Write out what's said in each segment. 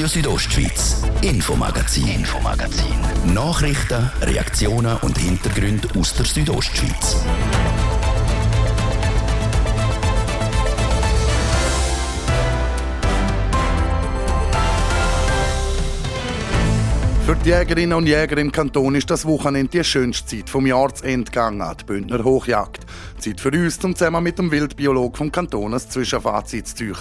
Radio Südostschweiz, Infomagazin, Infomagazin. Nachrichten, Reaktionen und Hintergründe aus der Südostschweiz. Für die Jägerinnen und Jäger im Kanton ist das Wochenende die schönste Zeit vom Jahresende gegangen, die Bündner Hochjagd. Zeit für uns, um zusammen mit dem Wildbiolog vom Kanton ein Zwischenfazit zu ziehen.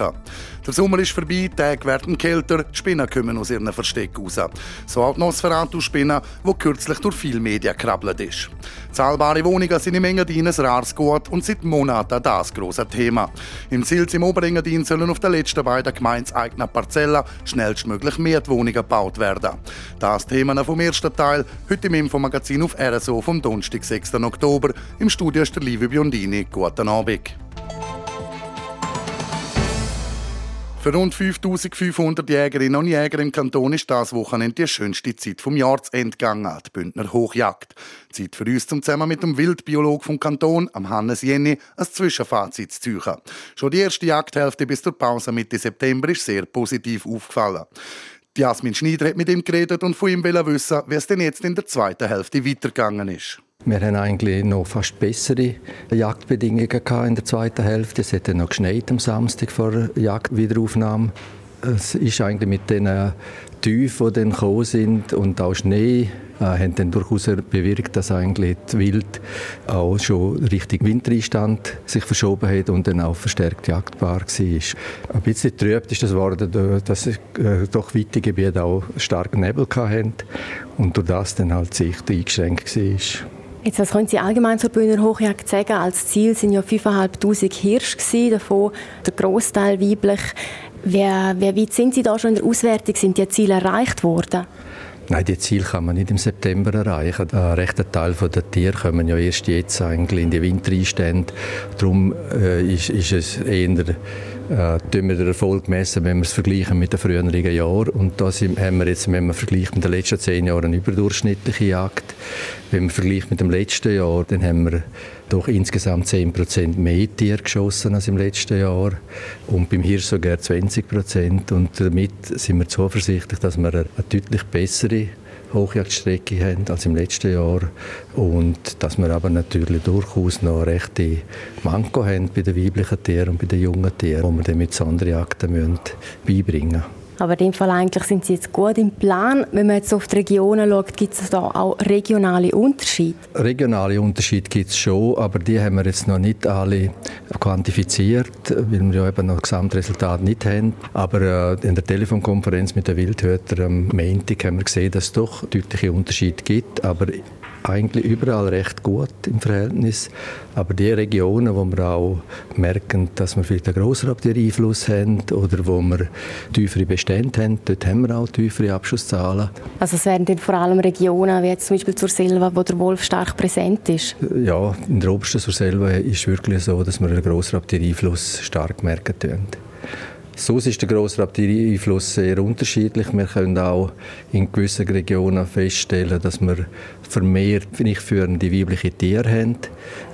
Der Sommer ist vorbei, die Tage werden kälter, die Spinnen kommen aus ihren Verstecken raus. So auch die Nosferatu-Spinne, die kürzlich durch viele Medien krabbelt ist. Zahlbare Wohnungen sind im Engadin ein rares Gut und seit Monaten das große Thema. Im Silz im Oberengadin sollen auf den letzten beiden gemeinseigenen Parzellen schnellstmöglich mehr Wohnungen gebaut werden. Das Thema vom ersten Teil, heute im Infomagazin auf RSO vom Donnerstag, 6. Oktober. Im Studio ist der Livio Biondini. Guten Abend. Für rund 5500 Jägerinnen und Jäger im Kanton ist das Wochenende die schönste Zeit vom Jahresende gegangen, die Bündner Hochjagd. Zeit für uns, zum zusammen mit dem Wildbiolog vom Kanton, am Hannes Jenny, ein Zwischenfazit zu ziehen. Schon die erste Jagdhälfte bis zur Pause Mitte September ist sehr positiv aufgefallen. Jasmin Schneider hat mit ihm geredet und von ihm wissen, wie es denn jetzt in der zweiten Hälfte weitergegangen ist. Wir hatten eigentlich noch fast bessere Jagdbedingungen in der zweiten Hälfte. Es hat noch geschneit am Samstag vor der Jagdwiederaufnahme. Es ist eigentlich mit den Tiefen, die dann gekommen sind und auch Schnee, äh, haben dann durchaus bewirkt, dass eigentlich das Wild auch schon Richtung Wintereinstand sich verschoben hat und dann auch verstärkt jagdbar war. Ein bisschen trübt ist das geworden, dass äh, doch weite Gebiete auch starken Nebel hatten und durch das dann halt die Sicht eingeschränkt war. Jetzt, was können Sie allgemein zur Bühner Hochjagd sagen? Als Ziel sind ja 5'500 Hirsche davon der Großteil weiblich. Wer, wer weit sind Sie da schon in der Auswertung? Sind die Ziele erreicht worden? Nein, die Ziele kann man nicht im September erreichen. Ein rechter Teil der Tiere kommen ja erst jetzt eigentlich in die Wintereinstände. Darum äh, ist, ist es eher äh, wir den Erfolg messen, wenn wir es vergleichen mit den früheren Jahren. Und da haben wir jetzt, wenn man vergleicht mit den letzten zehn Jahren, eine überdurchschnittliche Jagd. Wenn man vergleicht mit dem letzten Jahr, dann haben wir doch insgesamt 10% mehr Tiere geschossen als im letzten Jahr und beim Hirsch sogar 20%. Und damit sind wir zuversichtlich, dass wir eine deutlich bessere Hochjagdstrecke haben als im letzten Jahr und dass wir aber natürlich durchaus noch rechte Manko haben bei den weiblichen Tieren und bei den jungen Tieren, die wir dann mit Sonderjagden beibringen müssen. Aber in dem Fall eigentlich sind Sie jetzt gut im Plan. Wenn man jetzt auf die Regionen schaut, gibt es da auch regionale Unterschiede? Regionale Unterschiede gibt es schon, aber die haben wir jetzt noch nicht alle quantifiziert, weil wir ja eben noch Gesamtresultat nicht haben. Aber äh, in der Telefonkonferenz mit den Wildhütern am Montag haben wir gesehen, dass es doch deutliche Unterschiede gibt. Aber eigentlich überall recht gut im Verhältnis. Aber die Regionen, wo wir auch merken, dass wir vielleicht einen größeren Einfluss haben oder wo wir tiefere Bestände haben, dort haben wir auch tiefere Abschusszahlen. Also es werden dann vor allem Regionen, wie jetzt zum Beispiel zur Silva, wo der Wolf stark präsent ist? Ja, in der obersten zur Silva ist es wirklich so, dass wir einen größeren Einfluss stark merken. Sonst ist der Grossraubtier-Einfluss sehr unterschiedlich. Wir können auch in gewissen Regionen feststellen, dass wir vermehrt nicht führende weibliche Tiere haben,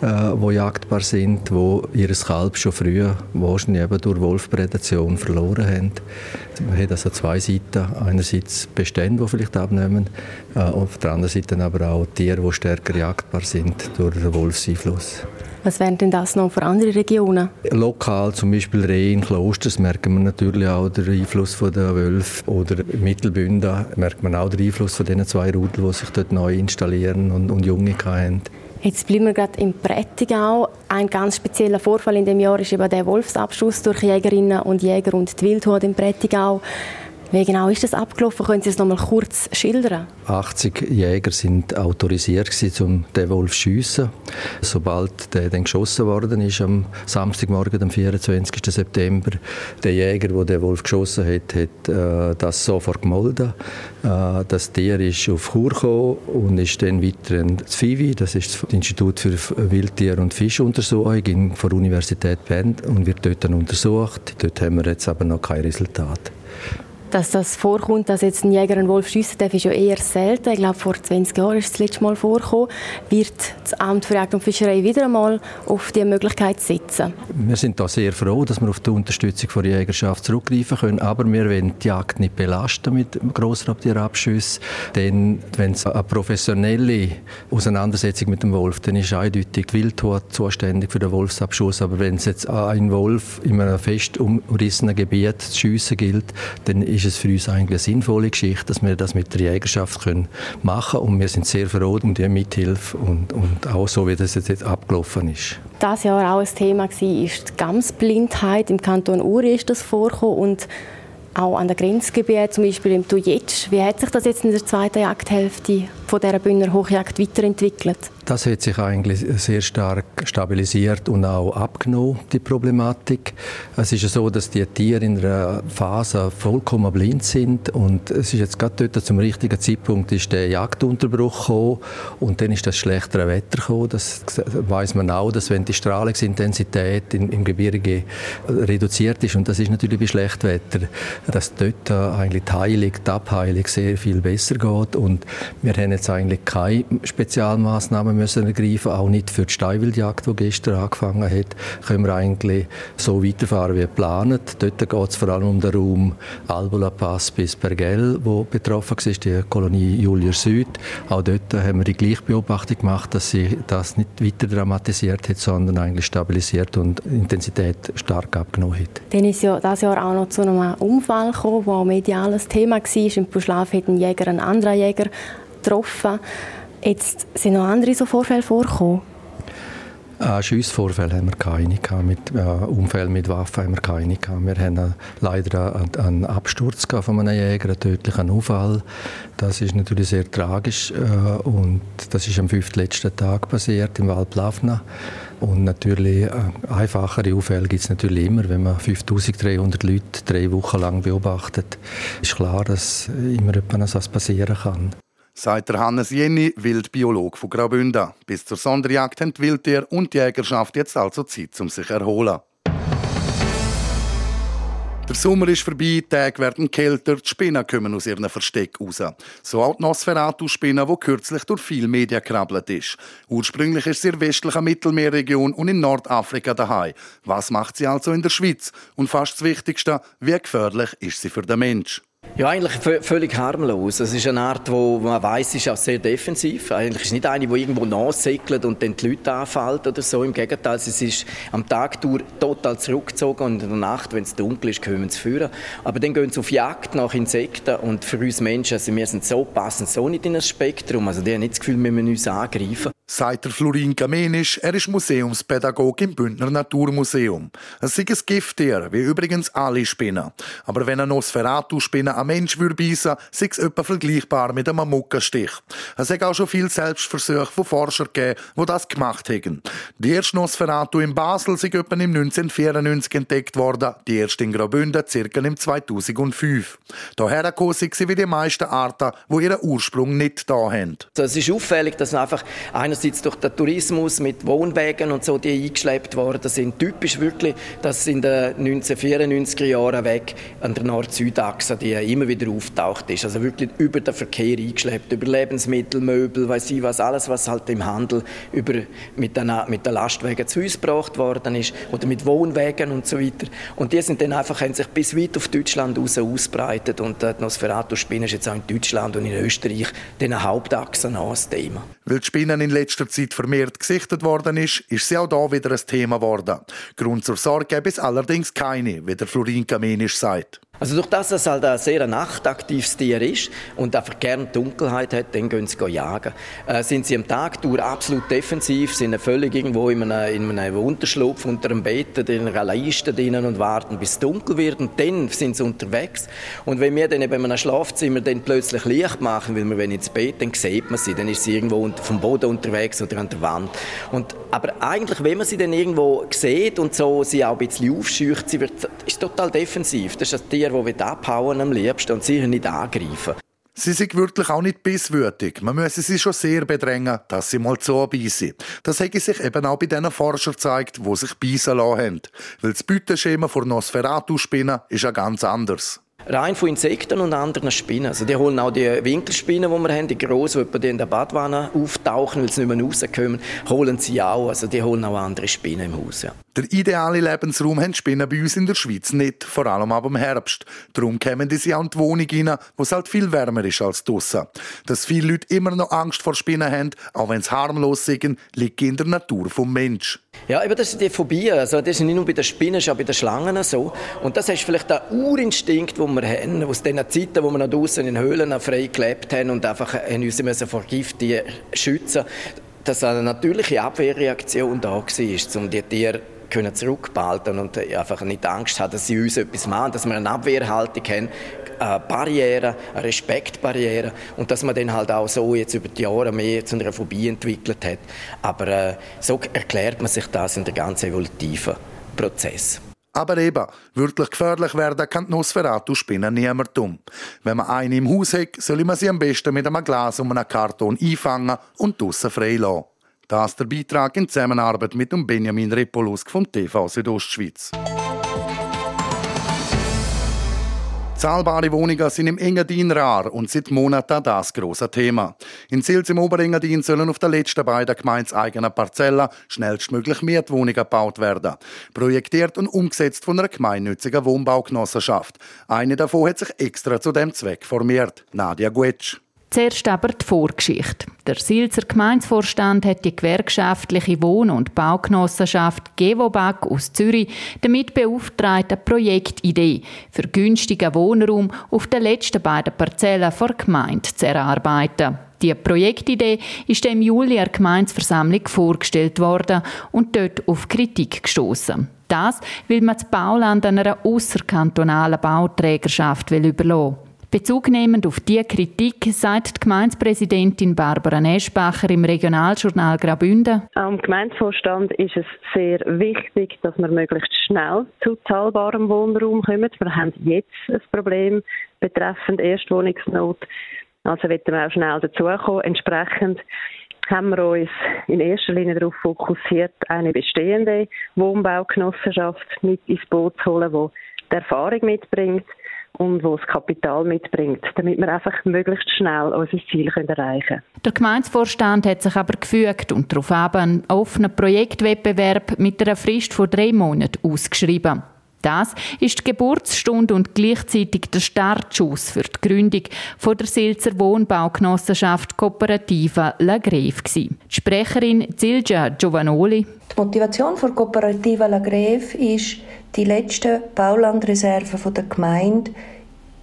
äh, die jagdbar sind, die ihr Kalb schon früh wahrscheinlich eben durch Wolfprädation verloren haben. Man hat also zwei Seiten. Einerseits Bestände, die vielleicht abnehmen, äh, auf der anderen Seite aber auch Tiere, die stärker jagdbar sind durch den Wolfseinfluss. Was wären denn das noch für andere Regionen? Lokal, zum Beispiel Reh in Klosters, merken wir natürlich auch den Einfluss der Wölfe. Oder Mittelbünden merkt man auch den Einfluss von diesen zwei Rudel, die sich dort neu installieren und, und Junge haben. Jetzt bleiben wir gerade im Prättigau. Ein ganz spezieller Vorfall in dem Jahr ist eben der Wolfsabschuss durch Jägerinnen und Jäger und die Wildhut im Prättigau. Wie genau ist das abgelaufen? Können Sie es noch mal kurz schildern? 80 Jäger sind autorisiert um den Wolf zu schiessen. Sobald der dann geschossen worden ist, am Samstagmorgen, am 24. September, der Jäger, der den Wolf geschossen hat, hat äh, das sofort gemeldet. Äh, das Tier ist auf Chur gekommen und ist dann weiter ins FIVI, das ist das Institut für Wildtier- und Fischuntersuchung von der Universität Bern und wird dort dann untersucht. Dort haben wir jetzt aber noch kein Resultat. Dass das vorkommt, dass jetzt ein Jäger einen Wolf schiessen darf, ist ja eher selten. Ich glaube, vor 20 Jahren ist es das letzte Mal vorgekommen. Wird das Amt für Jagd und Fischerei wieder einmal auf diese Möglichkeit setzen? Wir sind da sehr froh, dass wir auf die Unterstützung der Jägerschaft zurückgreifen können. Aber wir wollen die Jagd nicht belasten mit Grossraubtierabschüssen. Denn wenn es eine professionelle Auseinandersetzung mit dem Wolf, dann ist eindeutig die Wildhut zuständig für den Wolfsabschuss. Aber wenn es jetzt ein Wolf in einem fest umrissenen Gebiet zu schiessen gilt, dann ist es für uns eigentlich eine sinnvolle Geschichte, dass wir das mit der Jägerschaft können machen können. Und wir sind sehr froh um die Mithilfe und, und auch so, wie das jetzt abgelaufen ist. Das Jahr auch ein Thema war die Gamsblindheit. Im Kanton Uri ist das vorgekommen und auch an der Grenzgebiet, zum Beispiel im Tujetsch. Wie hat sich das jetzt in der zweiten Jagdhälfte von dieser Bühner Hochjagd weiterentwickelt? Das hat sich eigentlich sehr stark stabilisiert und auch abgenommen, die Problematik. Es ist so, dass die Tiere in einer Phase vollkommen blind sind und es ist jetzt gerade dort zum richtigen Zeitpunkt ist der Jagdunterbruch gekommen und dann ist das schlechtere Wetter gekommen. Das weiß man auch, dass wenn die Strahlungsintensität im, im Gebirge reduziert ist und das ist natürlich bei schlechtem Wetter, dass dort eigentlich die Heilung, die Abheilung sehr viel besser geht und wir haben jetzt eigentlich keine Spezialmaßnahmen müssen ergreifen, auch nicht für die Steinwildjagd, die gestern angefangen hat, können wir eigentlich so weiterfahren wie geplant. Dort geht es vor allem um den Raum Albula Pass bis Bergell, wo betroffen war, die Kolonie Julier Süd. Auch dort haben wir die gleiche Beobachtung gemacht, dass sie das nicht weiter dramatisiert hat, sondern eigentlich stabilisiert und Intensität stark abgenommen hat. Dann ist ja das Jahr auch noch zu einem Unfall gekommen, der medial ein Thema war. Im Buschlaf hat ein Jäger einen anderen Jäger getroffen. Jetzt sind noch andere so Vorfälle vorgekommen? Äh, Schiessvorfälle haben wir keine mit äh, Unfällen mit Waffen haben wir keine Wir haben äh, leider einen, einen Absturz von einem Jäger, einen tödlichen Unfall. Das ist natürlich sehr tragisch äh, und das ist am fünften letzten Tag passiert im Wald Lavna. Und natürlich äh, einfachere Unfälle gibt es natürlich immer, wenn man 5300 Leute drei Wochen lang beobachtet. Ist klar, dass immer etwas passieren kann sagt der Hannes Jenny, Wildbiolog von Graubünden. Bis zur Sonderjagd haben die Wildtier und die Jägerschaft jetzt also Zeit, um sich zu erholen. Der Sommer ist vorbei, die Tage werden kälter, die Spinnen kommen aus ihren Versteck raus. So auch die Nosferatu-Spinne, die kürzlich durch viele Medien krabbelt ist. Ursprünglich ist sie in der westlichen Mittelmeerregion und in Nordafrika daheim. Was macht sie also in der Schweiz? Und fast das Wichtigste, wie gefährlich ist sie für den Mensch? Ja, eigentlich völlig harmlos. Es ist eine Art, wo man weiß, ist auch sehr defensiv. Eigentlich ist es nicht eine, die irgendwo nachsegelt und dann die Leute anfällt oder so. Im Gegenteil, sie ist am Tag total zurückgezogen und in der Nacht, wenn es dunkel ist, können sie führen. Aber dann gehen sie auf Jagd nach Insekten und für uns Menschen, also wir sind so passend so nicht in das Spektrum. Also die haben nicht das Gefühl, wir müssen uns angreifen sagt der Florin Kamenisch. Er ist Museumspädagoge im Bündner Naturmuseum. Es ist ein Gifttier, wie übrigens alle Spinnen. Aber wenn eine Nosferatu-Spinne ein Mensch würde sei es etwa vergleichbar mit einem Muckenstich. Es hat auch schon viele Selbstversuche von Forschern gegeben, die das gemacht haben. Die erste Nosferatu in Basel sind etwa im 1994 entdeckt worden, die erste in Graubünden circa im 2005. Daher sind sie wie die meisten Arten, die ihren Ursprung nicht da haben. Es ist auffällig, dass einfach einer einerseits durch den Tourismus mit Wohnwegen und so, die eingeschleppt worden sind. Typisch wirklich, dass in den 1994er Jahren weg an der Nord-Süd-Achse, die immer wieder auftaucht ist. Also wirklich über den Verkehr eingeschleppt, über Lebensmittel, Möbel, weiß ich was, alles, was halt im Handel über, mit, den, mit Lastwagen zu uns gebracht worden ist oder mit Wohnwegen und so weiter. Und die sind dann einfach, haben sich bis weit auf Deutschland raus ausbreitet und die Nosferatu-Spinne ist jetzt auch in Deutschland und in Österreich den Hauptachsen an das Thema. Weil die Spinnen in letzter Zeit vermehrt gesichtet worden ist, ist sie auch da wieder ein Thema geworden. Grund zur Sorge gäbe es allerdings keine, wie der Florin Kamenisch sagt. Also durch das, dass es halt ein sehr nachtaktives Tier ist und einfach gerne Dunkelheit hat, dann gehen sie jagen. Äh, sind sie am Tag durch absolut defensiv, sind völlig irgendwo in einem, in einem Unterschlupf unter einem Bett, in einer Leiste drinnen und warten, bis es dunkel wird und dann sind sie unterwegs. Und wenn wir dann eben in einem Schlafzimmer dann plötzlich Licht machen, weil wir wenn ins Bett, dann sieht man sie, dann ist sie irgendwo vom Boden unterwegs oder an der Wand. Und, aber eigentlich, wenn man sie dann irgendwo sieht und so sie auch ein bisschen aufscheucht, sie wird, ist total defensiv. Das ist ein Tier, Tier, die abhauen am liebsten und sicher nicht angreifen. Sie sind wirklich auch nicht bisswürdig. Man müsse sie schon sehr bedrängen, dass sie mal so beißen. Das hätte sich eben auch bei diesen Forschern gezeigt, die sich beißen lassen haben. Weil das Beuteschema von Nosferatu-Spinnen ist ja ganz anders. Rein von Insekten und anderen Spinnen. Also die holen auch die Winkelspinnen, die wir haben, die grossen, die in der Badwanne auftauchen, weil sie nicht mehr rauskommen, holen sie auch. Also die holen auch andere Spinnen im Haus. Ja. Der ideale Lebensraum haben Spinnen bei uns in der Schweiz nicht, vor allem aber im Herbst. Darum kommen die auch in die Wohnung rein, wo es halt viel wärmer ist als draussen. Dass viele Leute immer noch Angst vor Spinnen haben, auch wenn sie harmlos sind, liegt in der Natur vom Mensch. Ja, eben das ist die Phobie. Also das ist nicht nur bei den Spinnen, sondern auch bei den Schlangen so. Und das ist vielleicht der Urinstinkt, den wir haben, aus den Zeiten, wo wir noch draußen in Höhlen frei gelebt haben und einfach uns müssen vor Gift schützen dass eine natürliche Abwehrreaktion da war, um die Tiere können zurückbehalten und einfach nicht Angst haben, dass sie uns etwas machen, dass wir eine Abwehrhaltung haben, eine Barriere, eine Respektbarriere und dass man dann halt auch so jetzt über die Jahre mehr zu einer Phobie entwickelt hat. Aber äh, so erklärt man sich das in der ganzen evolutiven Prozess. Aber eben, wirklich gefährlich werden kann die Nosferatu-Spinne niemand um. Wenn man eine im Haus hat, soll man sie am besten mit einem Glas um einen Karton einfangen und draussen frei lassen. Das ist der Beitrag in Zusammenarbeit mit dem Benjamin Repolusk vom TV Südostschweiz. Zahlbare Wohnungen sind im Engadin rar und seit Monaten das große Thema. In Sils im Oberengadin sollen auf der letzten beiden gemeinseigenen Parzellen schnellstmöglich Mietwohnungen gebaut werden. Projektiert und umgesetzt von einer gemeinnützigen Wohnbaugenossenschaft. Eine davon hat sich extra zu dem Zweck formiert. Nadia Guetsch. Zuerst aber die Vorgeschichte. Der Silzer Gemeinsvorstand hat die gewerkschaftliche Wohn- und Baugenossenschaft Gewobag aus Zürich damit beauftragt, eine Projektidee für günstigen Wohnraum auf den letzten beiden Parzellen vor Gemeinde zu erarbeiten. Die Projektidee ist im Juli der Gemeinsversammlung vorgestellt worden und dort auf Kritik gestoßen. Das will man das Bauland einer außerkantonalen Bauträgerschaft überlassen. Bezugnehmend auf diese Kritik sagt die Gemeindepräsidentin Barbara Neschbacher im Regionaljournal Graubünden. Am Gemeindevorstand ist es sehr wichtig, dass wir möglichst schnell zu zahlbarem Wohnraum kommen. Wir haben jetzt ein Problem betreffend Erstwohnungsnot. Also wird wir auch schnell dazukommen. Entsprechend haben wir uns in erster Linie darauf fokussiert, eine bestehende Wohnbaugenossenschaft mit ins Boot zu holen, die die Erfahrung mitbringt und wo das Kapital mitbringt, damit wir einfach möglichst schnell unser Ziel erreichen können. Der Gemeindevorstand hat sich aber gefügt und darauf einen offenen Projektwettbewerb mit einer Frist von drei Monaten ausgeschrieben. Das ist die Geburtsstunde und gleichzeitig der Startschuss für die Gründung von der Silzer Wohnbaugenossenschaft Kooperative La Greve. Die Sprecherin Silja Giovanoli. Die Motivation der Kooperative La Greve ist, die letzten Baulandreserven der Gemeinde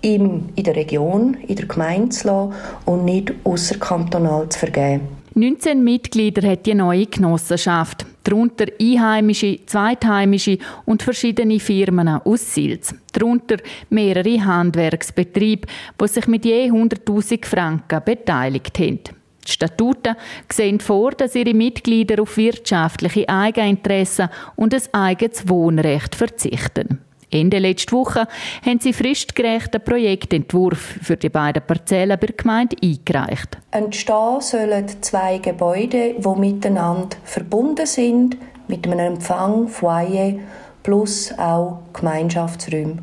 in der Region, in der Gemeinde zu lassen und nicht außerkantonal zu vergeben. 19 Mitglieder hat die neue Genossenschaft, darunter Einheimische, Zweitheimische und verschiedene Firmen aus Sils. Darunter mehrere Handwerksbetriebe, die sich mit je 100.000 Franken beteiligt haben. Die Statuten sehen vor, dass ihre Mitglieder auf wirtschaftliche Eigeninteressen und ein eigenes Wohnrecht verzichten. Ende letzte Woche haben sie fristgerechten Projektentwurf für die beiden Parzellen bei der Gemeinde eingereicht. Entstehen sollen zwei Gebäude, die miteinander verbunden sind, mit einem Empfang, Foyer plus auch Gemeinschaftsräume.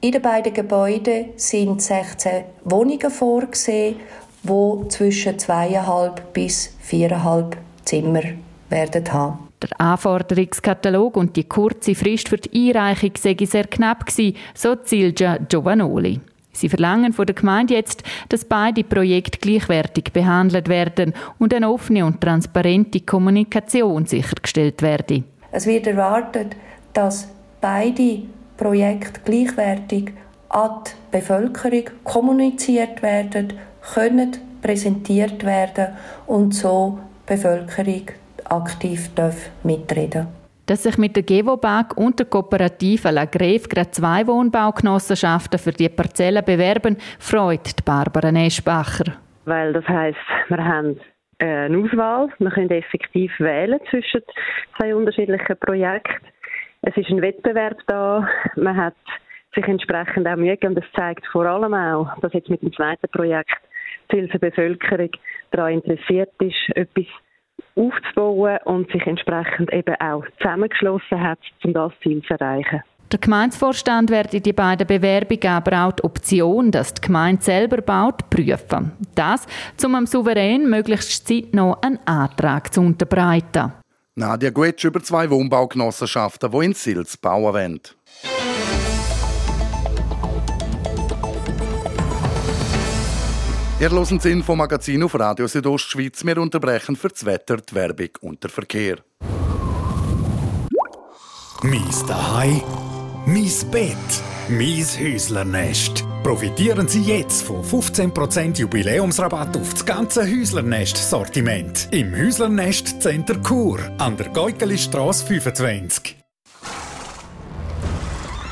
In den beiden Gebäuden sind 16 Wohnungen vorgesehen, wo zwischen zweieinhalb bis viereinhalb Zimmer werden haben. Der Anforderungskatalog und die kurze Frist für die Einreichung sei sehr knapp gewesen, so Silja Giovanoli. Sie verlangen von der Gemeinde jetzt, dass beide Projekte gleichwertig behandelt werden und eine offene und transparente Kommunikation sichergestellt werde. Es wird erwartet, dass beide Projekte gleichwertig an die Bevölkerung kommuniziert werden, können präsentiert werden und so die Bevölkerung aktiv mitreden dass sich mit der Gewobag und der Kooperative La Greve gerade zwei Wohnbaugenossenschaften für die Parzellen bewerben, freut Barbara Neschbacher. Weil das heißt, wir haben eine Auswahl, wir können effektiv wählen zwischen zwei unterschiedlichen Projekten. Es ist ein Wettbewerb da, man hat sich entsprechend auch Mühe gegeben. Das zeigt vor allem auch, dass jetzt mit dem zweiten Projekt die Bevölkerung daran interessiert ist, etwas aufzubauen und sich entsprechend eben auch zusammengeschlossen hat, um das Ziel zu erreichen. Der Gemeindevorstand werde die beiden Bewerbungen aber auch die Option, dass die Gemeinde selber baut, prüfen. Das, um am Souverän möglichst zeitnah einen Antrag zu unterbreiten. Nadia Guetsch über zwei Wohnbaugenossenschaften, die in Sils bauen wollen. Ihr hören das Infomagazin auf Radio Südostschweiz. Wir unterbrechen für das Wetter, die Werbung und den Verkehr. Mies daheim, mies Bett, mies Häuslernest. Profitieren Sie jetzt von 15% Jubiläumsrabatt auf das ganze Häuslernest-Sortiment im Häuslernest Center Chur an der Geukeli Strasse 25.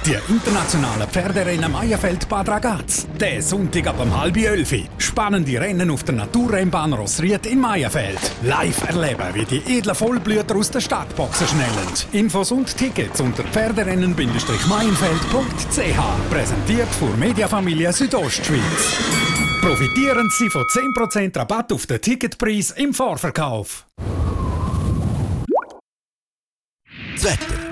Die internationale Pferderennen Meierfeld Bad Ragaz. Der Sonntag ab um halb elf. Spannende Rennen auf der Naturrennbahn Rossried in Meierfeld. Live erleben, wie die edlen Vollblüter aus der Startboxen schnellen. Infos und Tickets unter pferderennen-meienfeld.ch. Präsentiert von Mediafamilie Südostschweiz. Profitieren Sie von 10% Rabatt auf den Ticketpreis im Vorverkauf. Das Wetter.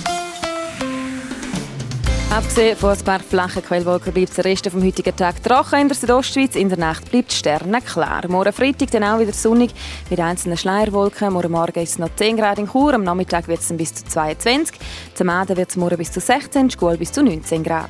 Abgesehen von ein paar flachen Quellwolken bleibt der Rest vom heutigen Tag trocken in der Südostschweiz. In der Nacht bleibt sternenklar. Morgen Freitag dann auch wieder sonnig mit einzelnen Schleierwolken. Morgen Morgen ist es noch 10 Grad in Chur, am Nachmittag wird es bis zu 22. Zum Abend wird es morgen bis zu 16, Schule bis zu 19 Grad.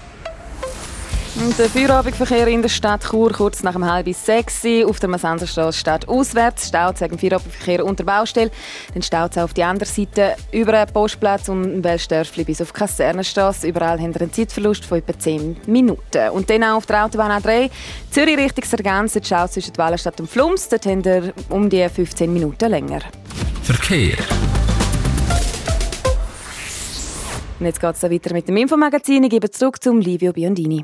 der Feierabendverkehr in der Stadt Chur kurz nach um halb sechs auf der Massenserstraße steht auswärts. Staut wegen Feierabendverkehr unter Baustelle. Dann staut es auf die andere Seite über den Postplatz und im Welsdörfli bis auf die Kasernenstraße. Überall haben wir einen Zeitverlust von etwa 10 Minuten. Und dann auch auf der Autobahn A3 Zürich Richtung Sargans, schaut zwischen Wallenstadt und Flums. Dort haben wir um die 15 Minuten länger. Verkehr. Und jetzt geht es weiter mit dem Infomagazin. Ich gebe zurück zum Livio Biondini.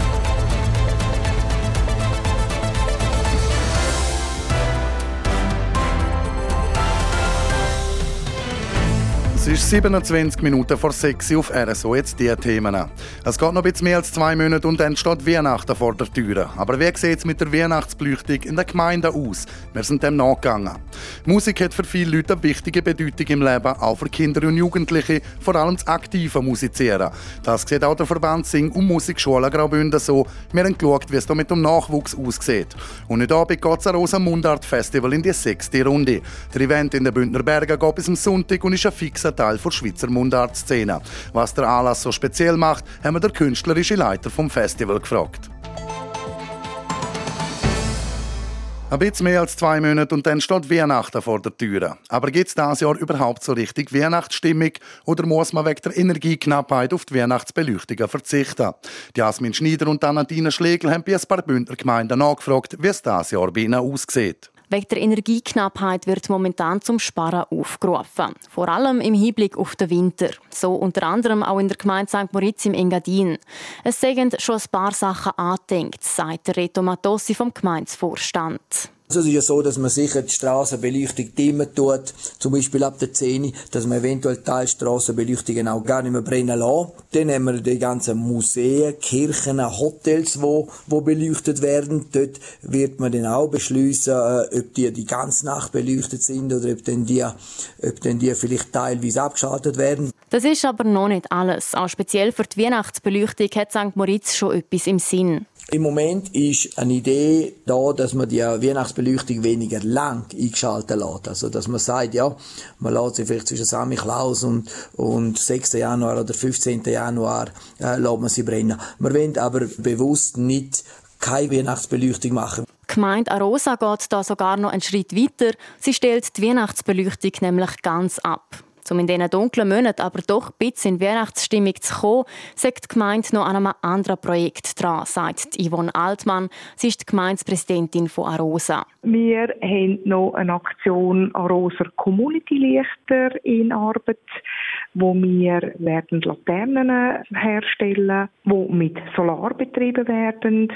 Ist 27 Minuten vor 6 Uhr auf RSO. Jetzt die Themen. Es geht noch ein bisschen mehr als zwei Monate und dann steht Weihnachten vor der Tür. Aber wie sieht es mit der Weihnachtsbeleuchtung in der Gemeinde aus? Wir sind dem nachgegangen. Musik hat für viele Leute eine wichtige Bedeutung im Leben, auch für Kinder und Jugendliche, vor allem das aktive Musizieren. Das sieht auch der Verband Sing- und Musikschule Graubünden so. Wir haben geschaut, wie es da mit dem Nachwuchs aussieht. Und heute Abend geht es Rosa Mundart Festival in die sechste Runde. Der Event in den Bündner Bergen geht bis am Sonntag und ist ein fixer Teil der Schweizer Mundartszene. Was der Anlass so speziell macht, haben wir der künstlerische Leiter vom Festival gefragt. Ein bisschen mehr als zwei Monate und dann steht Weihnachten vor der Tür. Aber gibt es dieses Jahr überhaupt so richtig Weihnachtsstimmung oder muss man wegen der Energieknappheit auf die Weihnachtsbeleuchtungen verzichten? Jasmin Schneider und Anadine Schlegel haben bei ein paar Bündner Gemeinden nachgefragt, wie es dieses Jahr bei ihnen aussieht. Wegen der Energieknappheit wird momentan zum Sparen aufgerufen. Vor allem im Hinblick auf den Winter. So unter anderem auch in der Gemeinde St. Moritz im Engadin. Es sind schon ein paar Sachen angedenkt, sagt Reto Matossi vom Gemeindevorstand. Also es ist ja so, dass man sicher die Strassenbeleuchtung dimmen tut, zum Beispiel ab der 10, dass man eventuell Teilstrassenbeleuchtungen auch gar nicht mehr brennen lässt. Dann haben wir die ganzen Museen, Kirchen, Hotels, wo, wo beleuchtet werden. Dort wird man dann auch beschließen, äh, ob die die ganze Nacht beleuchtet sind oder ob dann die, ob dann die vielleicht teilweise abgeschaltet werden. Das ist aber noch nicht alles. Auch speziell für die Weihnachtsbeleuchtung hat St. Moritz schon etwas im Sinn. Im Moment ist eine Idee da, dass man die Weihnachtsbeleuchtung weniger lang eingeschaltet lässt. Also, dass man sagt, ja, man lässt sie vielleicht zwischen Samichlaus und, und 6. Januar oder 15. Januar, äh, lässt man sie brennen. Wir wollen aber bewusst nicht keine Weihnachtsbeleuchtung machen. Die Gemeinde Arosa geht da sogar noch einen Schritt weiter. Sie stellt die Weihnachtsbeleuchtung nämlich ganz ab. Um in diesen dunklen Monaten aber doch ein bisschen in Weihnachtsstimmung zu kommen, sagt die Gemeinde noch an einem anderen Projekt dran, sagt Yvonne Altmann. Sie ist die Gemeindepräsidentin von Arosa. Wir haben noch eine Aktion Rosa Community Lichter in Arbeit, wo wir werden Laternen herstellen, wo mit Solar betrieben werden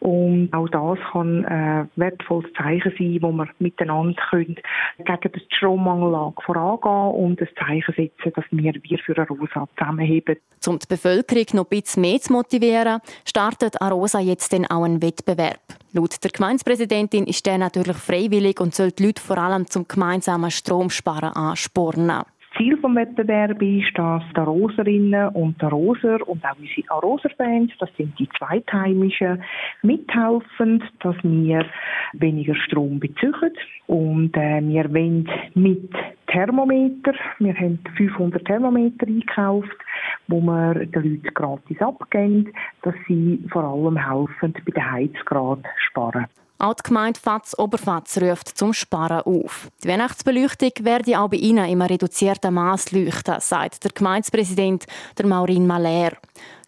und auch das kann ein wertvolles Zeichen sein, wo wir miteinander können gegen die Strommangellage vorangehen und ein Zeichen setzen, dass wir wir für Arosa zusammenheben. Um die Bevölkerung noch ein bisschen mehr zu motivieren, startet Arosa jetzt dann auch einen Wettbewerb. Laut der Gemeindepräsidentin ist der natürlich freiwillig und soll die Leute vor allem zum gemeinsamen Stromsparen anspornen. Ziel des Wettbewerbs ist, dass die Roserinnen und die Roser und auch unsere Aroser-Fans, das sind die Zweitheimischen, mithelfen, dass wir weniger Strom beziehen. Und äh, wir wollen mit Thermometer, wir haben 500 Thermometer eingekauft, wo wir den Leuten gratis abgeben, dass sie vor allem helfen, bei den Heizgrad sparen. Auch die Gemeinde Fatz Oberfatz ruft zum Sparen auf. Die Weihnachtsbeleuchtung werde auch bei Ihnen im reduzierten Maß leuchten, sagt der Gemeindepräsident der Maurin Maler.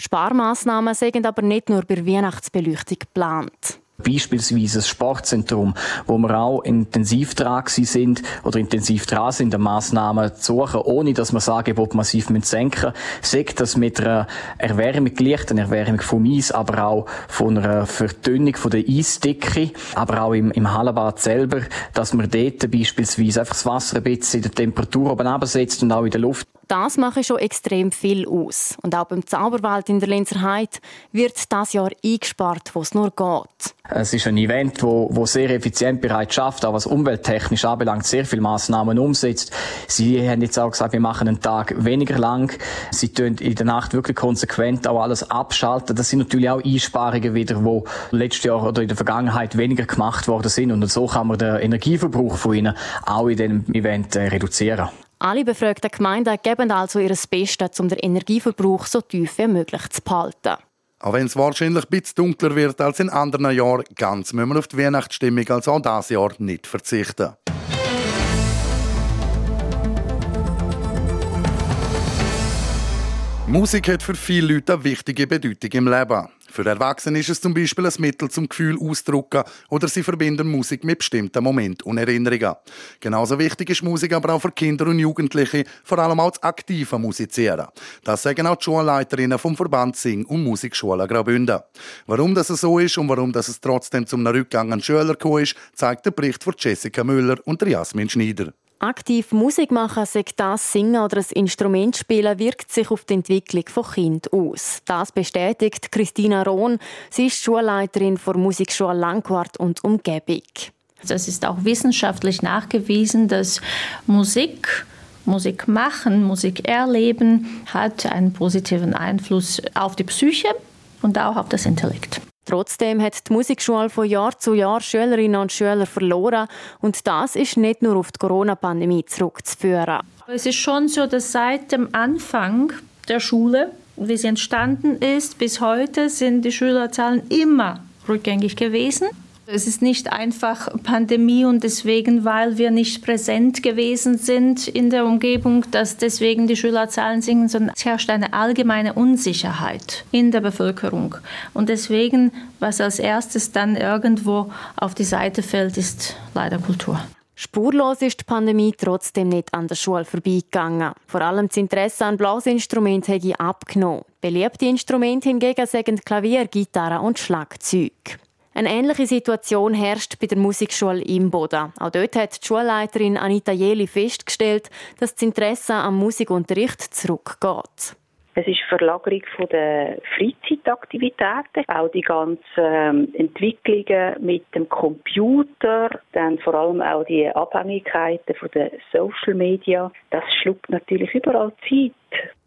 Sparmaßnahmen sind aber nicht nur bei Weihnachtsbeleuchtung geplant. Beispielsweise ein Sportzentrum, wo wir auch intensiv dran sind oder intensiv dran sind, an Massnahmen zu suchen, ohne dass wir sagen, Angebot massiv senken müssen. Das mit einer Erwärmung, leichten Erwärmung vom Eis, aber auch von einer Verdünnung von der Eisdicke, aber auch im, im Hallenbad selber, dass man dort beispielsweise einfach das Wasser ein bisschen in der Temperatur oben absetzt und auch in der Luft. Das mache schon extrem viel aus. Und auch beim Zauberwald in der Linzer Heid wird das Jahr eingespart, wo es nur geht. Es ist ein Event, wo, wo sehr effizient bereits schafft, auch was umwelttechnisch anbelangt, sehr viele Maßnahmen umsetzt. Sie haben jetzt auch gesagt, wir machen einen Tag weniger lang. Sie tun in der Nacht wirklich konsequent auch alles abschalten. Das sind natürlich auch Einsparungen wieder, wo letztes Jahr oder in der Vergangenheit weniger gemacht worden sind. Und so kann man den Energieverbrauch von ihnen auch in diesem Event äh, reduzieren. Alle befragten Gemeinden geben also ihr Bestes, um den Energieverbrauch so tief wie möglich zu behalten. Auch wenn es wahrscheinlich ein bisschen dunkler wird als in anderen Jahren, ganz müssen wir auf die Weihnachtsstimmung also auch dieses Jahr nicht verzichten. Musik hat für viele Leute eine wichtige Bedeutung im Leben. Für Erwachsene ist es zum Beispiel ein Mittel zum Gefühl ausdrucken oder sie verbinden Musik mit bestimmten Momenten und Erinnerungen. Genauso wichtig ist Musik aber auch für Kinder und Jugendliche, vor allem auch das aktive Musizieren. Das sagen auch die Schulleiterinnen vom Verband Sing- und Musikschule Graubünden. Warum das so ist und warum das es trotzdem zum Rückgang an Schüler gekommen ist, zeigt der Bericht von Jessica Müller und Jasmin Schneider. Aktiv Musik machen, sei das Singen oder ein Instrument spielen, wirkt sich auf die Entwicklung von Kind aus. Das bestätigt Christina Rohn. Sie ist Schulleiterin der Musikschule Langquart und Umgebung. Das ist auch wissenschaftlich nachgewiesen, dass Musik Musik machen, Musik erleben hat einen positiven Einfluss auf die Psyche und auch auf das Intellekt. Trotzdem hat die Musikschule von Jahr zu Jahr Schülerinnen und Schüler verloren und das ist nicht nur auf die Corona-Pandemie zurückzuführen. Es ist schon so, dass seit dem Anfang der Schule, wie sie entstanden ist, bis heute sind die Schülerzahlen immer rückgängig gewesen. Es ist nicht einfach Pandemie und deswegen, weil wir nicht präsent gewesen sind in der Umgebung, dass deswegen die Schülerzahlen sinken, sondern es herrscht eine allgemeine Unsicherheit in der Bevölkerung. Und deswegen, was als erstes dann irgendwo auf die Seite fällt, ist leider Kultur. Spurlos ist die Pandemie trotzdem nicht an der Schule vorbeigegangen. Vor allem das Interesse an Blasinstrumenten habe abgenommen. Beliebte Instrumente hingegen sind Klavier, Gitarre und Schlagzeug. Eine ähnliche Situation herrscht bei der Musikschule im Boden. Auch dort hat die Schulleiterin Anita Jeli festgestellt, dass das Interesse am Musikunterricht zurückgeht. Es ist Verlagerung der Freizeitaktivitäten, auch die ganzen ähm, Entwicklungen mit dem Computer, dann vor allem auch die Abhängigkeiten von den Social Media. Das schluckt natürlich überall Zeit.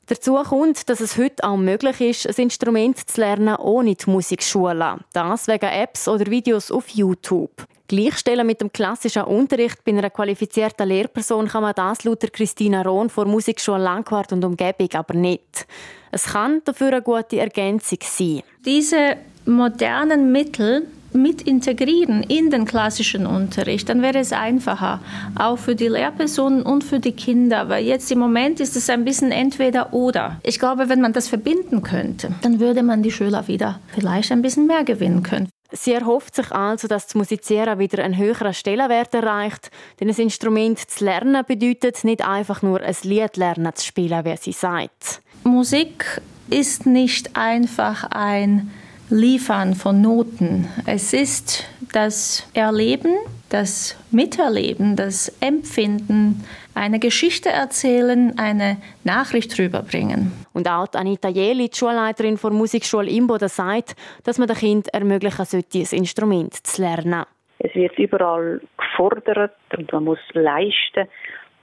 Dazu kommt, dass es heute auch möglich ist, ein Instrument zu lernen ohne die Musikschule. Das wegen Apps oder Videos auf YouTube. Gleichstellen mit dem klassischen Unterricht bei einer qualifizierten Lehrperson kann man das laut Christina Rohn vor Musikschule Langquart und Umgebung aber nicht. Es kann dafür eine gute Ergänzung sein. Diese modernen Mittel mit integrieren in den klassischen Unterricht, dann wäre es einfacher, auch für die Lehrpersonen und für die Kinder, weil jetzt im Moment ist es ein bisschen entweder oder. Ich glaube, wenn man das verbinden könnte, dann würde man die Schüler wieder vielleicht ein bisschen mehr gewinnen können. Sie erhofft sich also, dass das Musizieren wieder einen höheren Stellenwert erreicht, denn ein Instrument zu lernen bedeutet nicht einfach nur ein Lied lernen zu spielen, wie sie sagt. Musik ist nicht einfach ein Liefern von Noten. Es ist das Erleben, das Miterleben, das Empfinden, eine Geschichte erzählen, eine Nachricht rüberbringen. Und auch Anita Jeli, die Schulleiterin der Musikschule Imboden, sagt, dass man den Kindern ermöglichen sollte, ein Instrument zu lernen. Es wird überall gefordert und man muss leisten.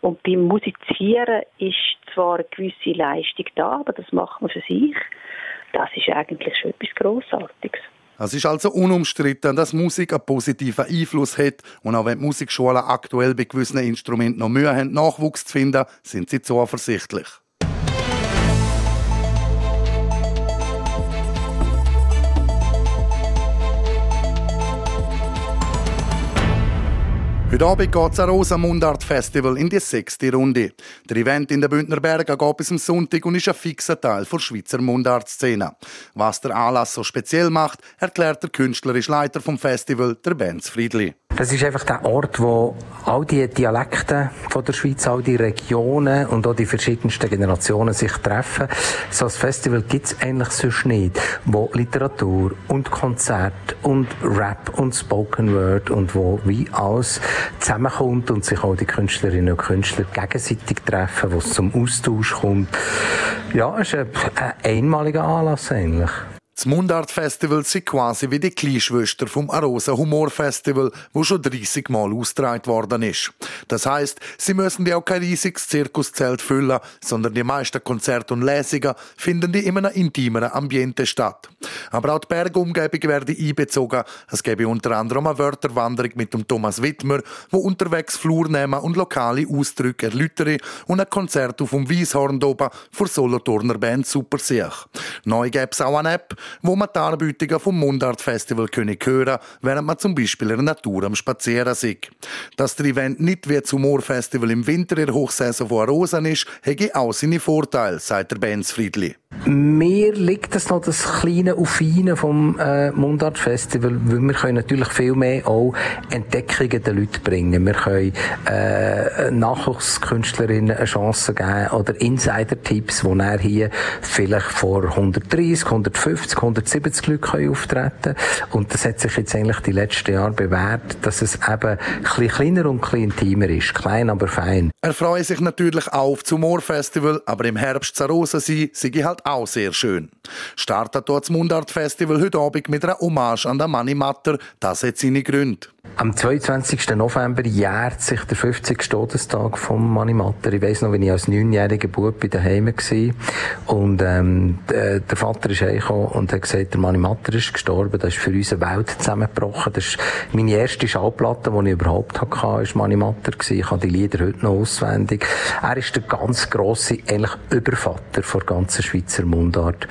Und beim Musizieren ist zwar eine gewisse Leistung da, aber das macht man für sich. Das ist eigentlich schon etwas Grossartiges. Es ist also unumstritten, dass Musik einen positiven Einfluss hat und auch wenn die Musikschulen aktuell bei gewissen Instrumenten noch Mühe haben, Nachwuchs zu finden, sind sie zuversichtlich. Heute Abend geht das Rosenmundart Festival in die sechste Runde. Der Event in den Bündner Bergen geht bis am Sonntag und ist ein fixer Teil der Schweizer Mundart-Szene. Was der Anlass so speziell macht, erklärt der künstlerische Leiter vom Festival, der Benz Friedli. Das ist einfach der Ort, wo all die Dialekte von der Schweiz, all die Regionen und auch die verschiedensten Generationen sich treffen. So ein Festival gibt es eigentlich sonst nicht, wo Literatur und Konzert und Rap und Spoken Word und wo wie alles zusammenkommt und sich auch die Künstlerinnen und Künstler gegenseitig treffen, wo es zum Austausch kommt. Ja, es ist ein, ein einmaliger Anlass eigentlich. Das Mundart Festival sind quasi wie die Kleinschwester vom Arosa Humor Festival, wo schon 30 Mal ausgetragen worden ist. Das heißt, sie müssen die auch kein riesiges Zirkuszelt füllen, sondern die meisten Konzerte und Lesungen finden die in einem intimeren Ambiente statt. Aber auch die Bergumgebung werde einbezogen. Es gebe unter anderem eine Wörterwanderung mit dem Thomas Wittmer, wo unterwegs Flur nehmen und lokale Ausdrücke erläutere und ein Konzert auf dem Wieshorn oben vor Solothurner Band Super Siech. Neu gäbe es auch eine App, wo man die Anbietungen vom Mundart Festival können hören während man zum Beispiel in der Natur am Spazieren ist. Dass der Event nicht wie zum Moorfestival im Winter in der Hochsaison von Rosen ist, hätte auch seine Vorteile, sagt der Benz Friedli. Mir liegt es noch das kleine feine vom äh, Mundart Festival, weil wir können natürlich viel mehr auch Entdeckungen den Leuten bringen. Wir können äh, Nachwuchskünstlerinnen eine Chance geben oder Insider-Tipps, wo er hier vielleicht vor 130, 150, 170 Leuten auftreten können. Und das hat sich jetzt eigentlich die letzten Jahre bewährt, dass es eben ein kleiner und ein intimer ist. Klein, aber fein. Er freut sich natürlich auf zum Moorfestival, aber im Herbst zu Rosen sein, sei halt auch sehr schön. Startet dort das Mundart Festival heute Abend mit einer Hommage an den Manni Matter. Das hat seine Gründe. Am 22. November jährt sich der 50. Todestag vom Manimatter. Ich weiss noch, wenn ich als neunjähriger Bub bei daheim war und ähm, der Vater ist heimgekommen und hat gesagt, der Manimatter ist gestorben. Das ist für uns eine Welt zusammengebrochen. Das ist meine erste Schallplatte, die ich überhaupt hatte, war Manimatter. Ich habe die Lieder heute noch auswendig. Er ist der ganz grosse, eigentlich Übervater der ganzen Schweizer Mundart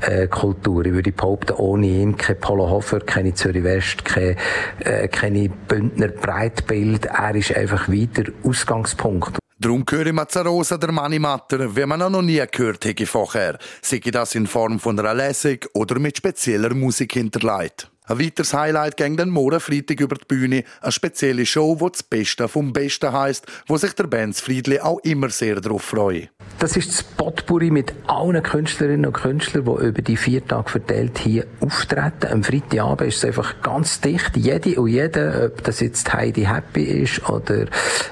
äh, Kultur. Ich würde behaupten, ohne ihn kein Polo Hofer, keine Zürich West, keine, äh, keine Bündner Breitbild. Er ist einfach wieder Ausgangspunkt. Darum höre ich Mazzarosa der Manimatter, wie man noch nie gehört hätte vorher. Sei das in Form von einer Lesung oder mit spezieller Musik hinterlegt. Ein weiteres Highlight ging dann morgen Freitag über die Bühne. Eine spezielle Show, wo das Beste vom Besten heisst, wo sich der Benz Friedli auch immer sehr darauf freut. Das ist das Potpourri mit allen Künstlerinnen und Künstlern, die über die vier Tage verteilt hier auftreten. Am Freitagabend ist es einfach ganz dicht. Jede und jeder, ob das jetzt Heidi Happy ist oder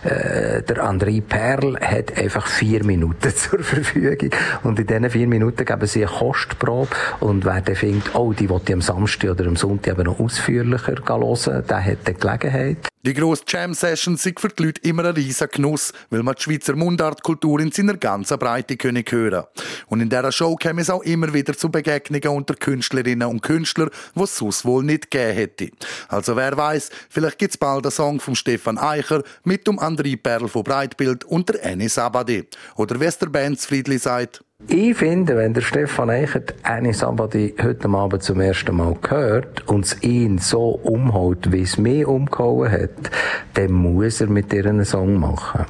äh, der André Perl, hat einfach vier Minuten zur Verfügung. Und in diesen vier Minuten geben sie eine Kostprobe. Und wer dann findet, oh, die will ich am Samstag oder am Sonntag eben noch ausführlicher hören, der hat die Gelegenheit. Die grosse Jam-Sessions sind für die Leute immer ein riesiger Genuss, weil man die Schweizer Mundartkultur in seiner ganzen Breite können hören Und in dieser Show käme es auch immer wieder zu Begegnungen unter Künstlerinnen und Künstlern, die es sonst wohl nicht gegeben hätte. Also wer weiß, vielleicht gibt es bald einen Song von Stefan Eicher mit dem André Perl von Breitbild und der Annie Sabadi. Oder wie es der Benz Friedli sagt, ich finde, wenn der Stefan Eichert Annie Sabadi heute Abend zum ersten Mal hört und es ihn so umhaut, wie es mich umgehauen hat, dann muss er mit ihr einen Song machen.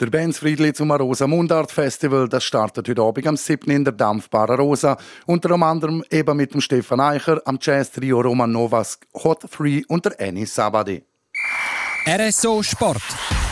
Der Benz Friedli zum Rosa Mundart Festival, das startet heute Abend am 7. in der dampfbaren Rosa. Unter anderem eben mit dem Stefan Eicher, am Jazz-Trio Roman Novas Hot 3 und der Annie Sabadi. RSO Sport.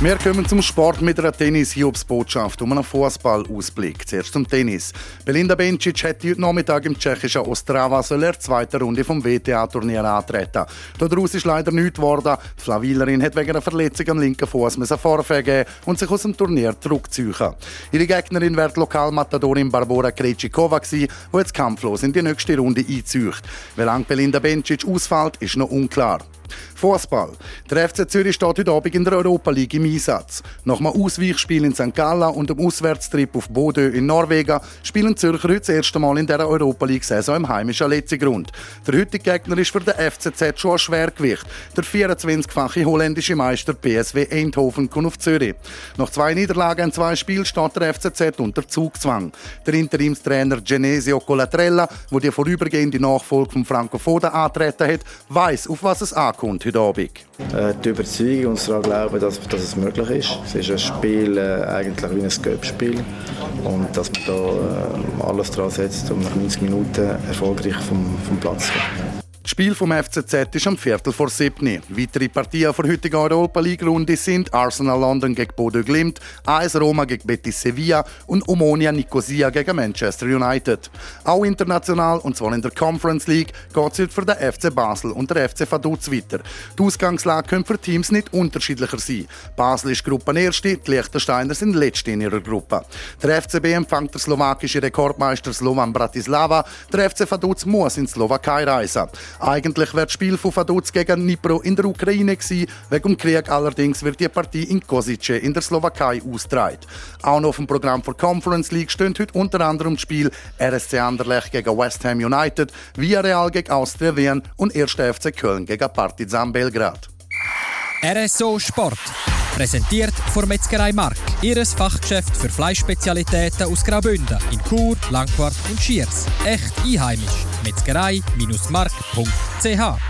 wir kommen zum Sport mit einer Tennis-Hiobsbotschaft um einen Fußball-Ausblick. Zuerst zum Tennis. Belinda Bencic hat heute Nachmittag im tschechischen Ostrava in der zweiten Runde vom WTA-Turnier antreten. Daraus ist leider nichts geworden. Die Flawilerin hat wegen einer Verletzung am linken Fuß vorfegen und sich aus dem Turnier zurückziehen. Ihre Gegnerin wird Lokalmatadorin Barbora Krejcikova die jetzt kampflos in die nächste Runde einzieht. Wie lange Belinda Bencic ausfällt, ist noch unklar. Fußball. Der FC Zürich steht heute Abend in der Europa League im Einsatz. Nach einem Ausweichspiel in St. Gallen und einem Auswärtstrip auf Bodø in Norwegen spielen Zürcher heute das erste Mal in dieser Europa League-Saison im heimischen Letzigrund. Der heutige Gegner ist für den FCZ schon ein Schwergewicht. Der 24-fache holländische Meister PSW Eindhoven kommt auf Zürich. Nach zwei Niederlagen in zwei Spielen steht der FCZ unter Zugzwang. Der Interimstrainer Genesio Colatrella, der die vorübergehende Nachfolge von Franco Foda antreten hat, weiß, auf was es ankommt heute Abend? Äh, die Überzeugung und daran glauben, dass, dass es möglich ist. Es ist ein Spiel äh, eigentlich wie ein Göppspiel und dass man da äh, alles dran setzt, um nach 90 Minuten erfolgreich vom, vom Platz zu gehen. Das Spiel vom FCZ ist am Viertel vor sieben. Weitere Partien der heutigen Europa League-Runde sind Arsenal London gegen Bodo Glimt, AS Roma gegen Betis Sevilla und Omonia Nicosia gegen Manchester United. Auch international, und zwar in der Conference League, geht es heute für den FC Basel und der FC Vaduz weiter. Die Ausgangslage könnte für Teams nicht unterschiedlicher sein. Basel ist Gruppenerste, die Liechtensteiner sind Letzte in ihrer Gruppe. Der FCB empfängt der slowakische Rekordmeister Slovan Bratislava. Der FC Vaduz muss in die Slowakei reisen. Eigentlich wird das Spiel von Vaduz gegen Dnipro in der Ukraine gewesen. Wegen dem Krieg allerdings wird die Partie in Kosice in der Slowakei ausgetragen. Auch noch auf dem Programm der Conference League stehen heute unter anderem das Spiel RSC Anderlecht gegen West Ham United, Villarreal gegen Austria Wien und 1. FC Köln gegen Partizan Belgrad. RSO Sport. Präsentiert von Metzgerei Mark. Ihres Fachgeschäft für Fleischspezialitäten aus Graubünden in Chur, Langquart und Schiers. Echt einheimisch. Metzgerei-mark.ch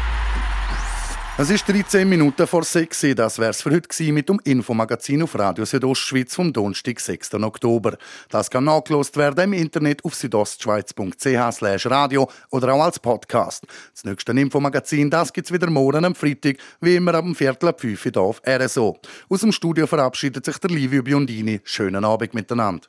es ist 13 Minuten vor 6 Uhr. Das wär's für heute mit dem Infomagazin auf Radio Südostschweiz vom Donnerstag, 6. Oktober. Das kann nachgelost werden im Internet auf südostschweiz.ch radio oder auch als Podcast. Das nächste Infomagazin, das gibt's wieder morgen am Freitag, wie immer am Viertel ab 5 Uhr auf RSO. Aus dem Studio verabschiedet sich der Livio Biondini. Schönen Abend miteinander.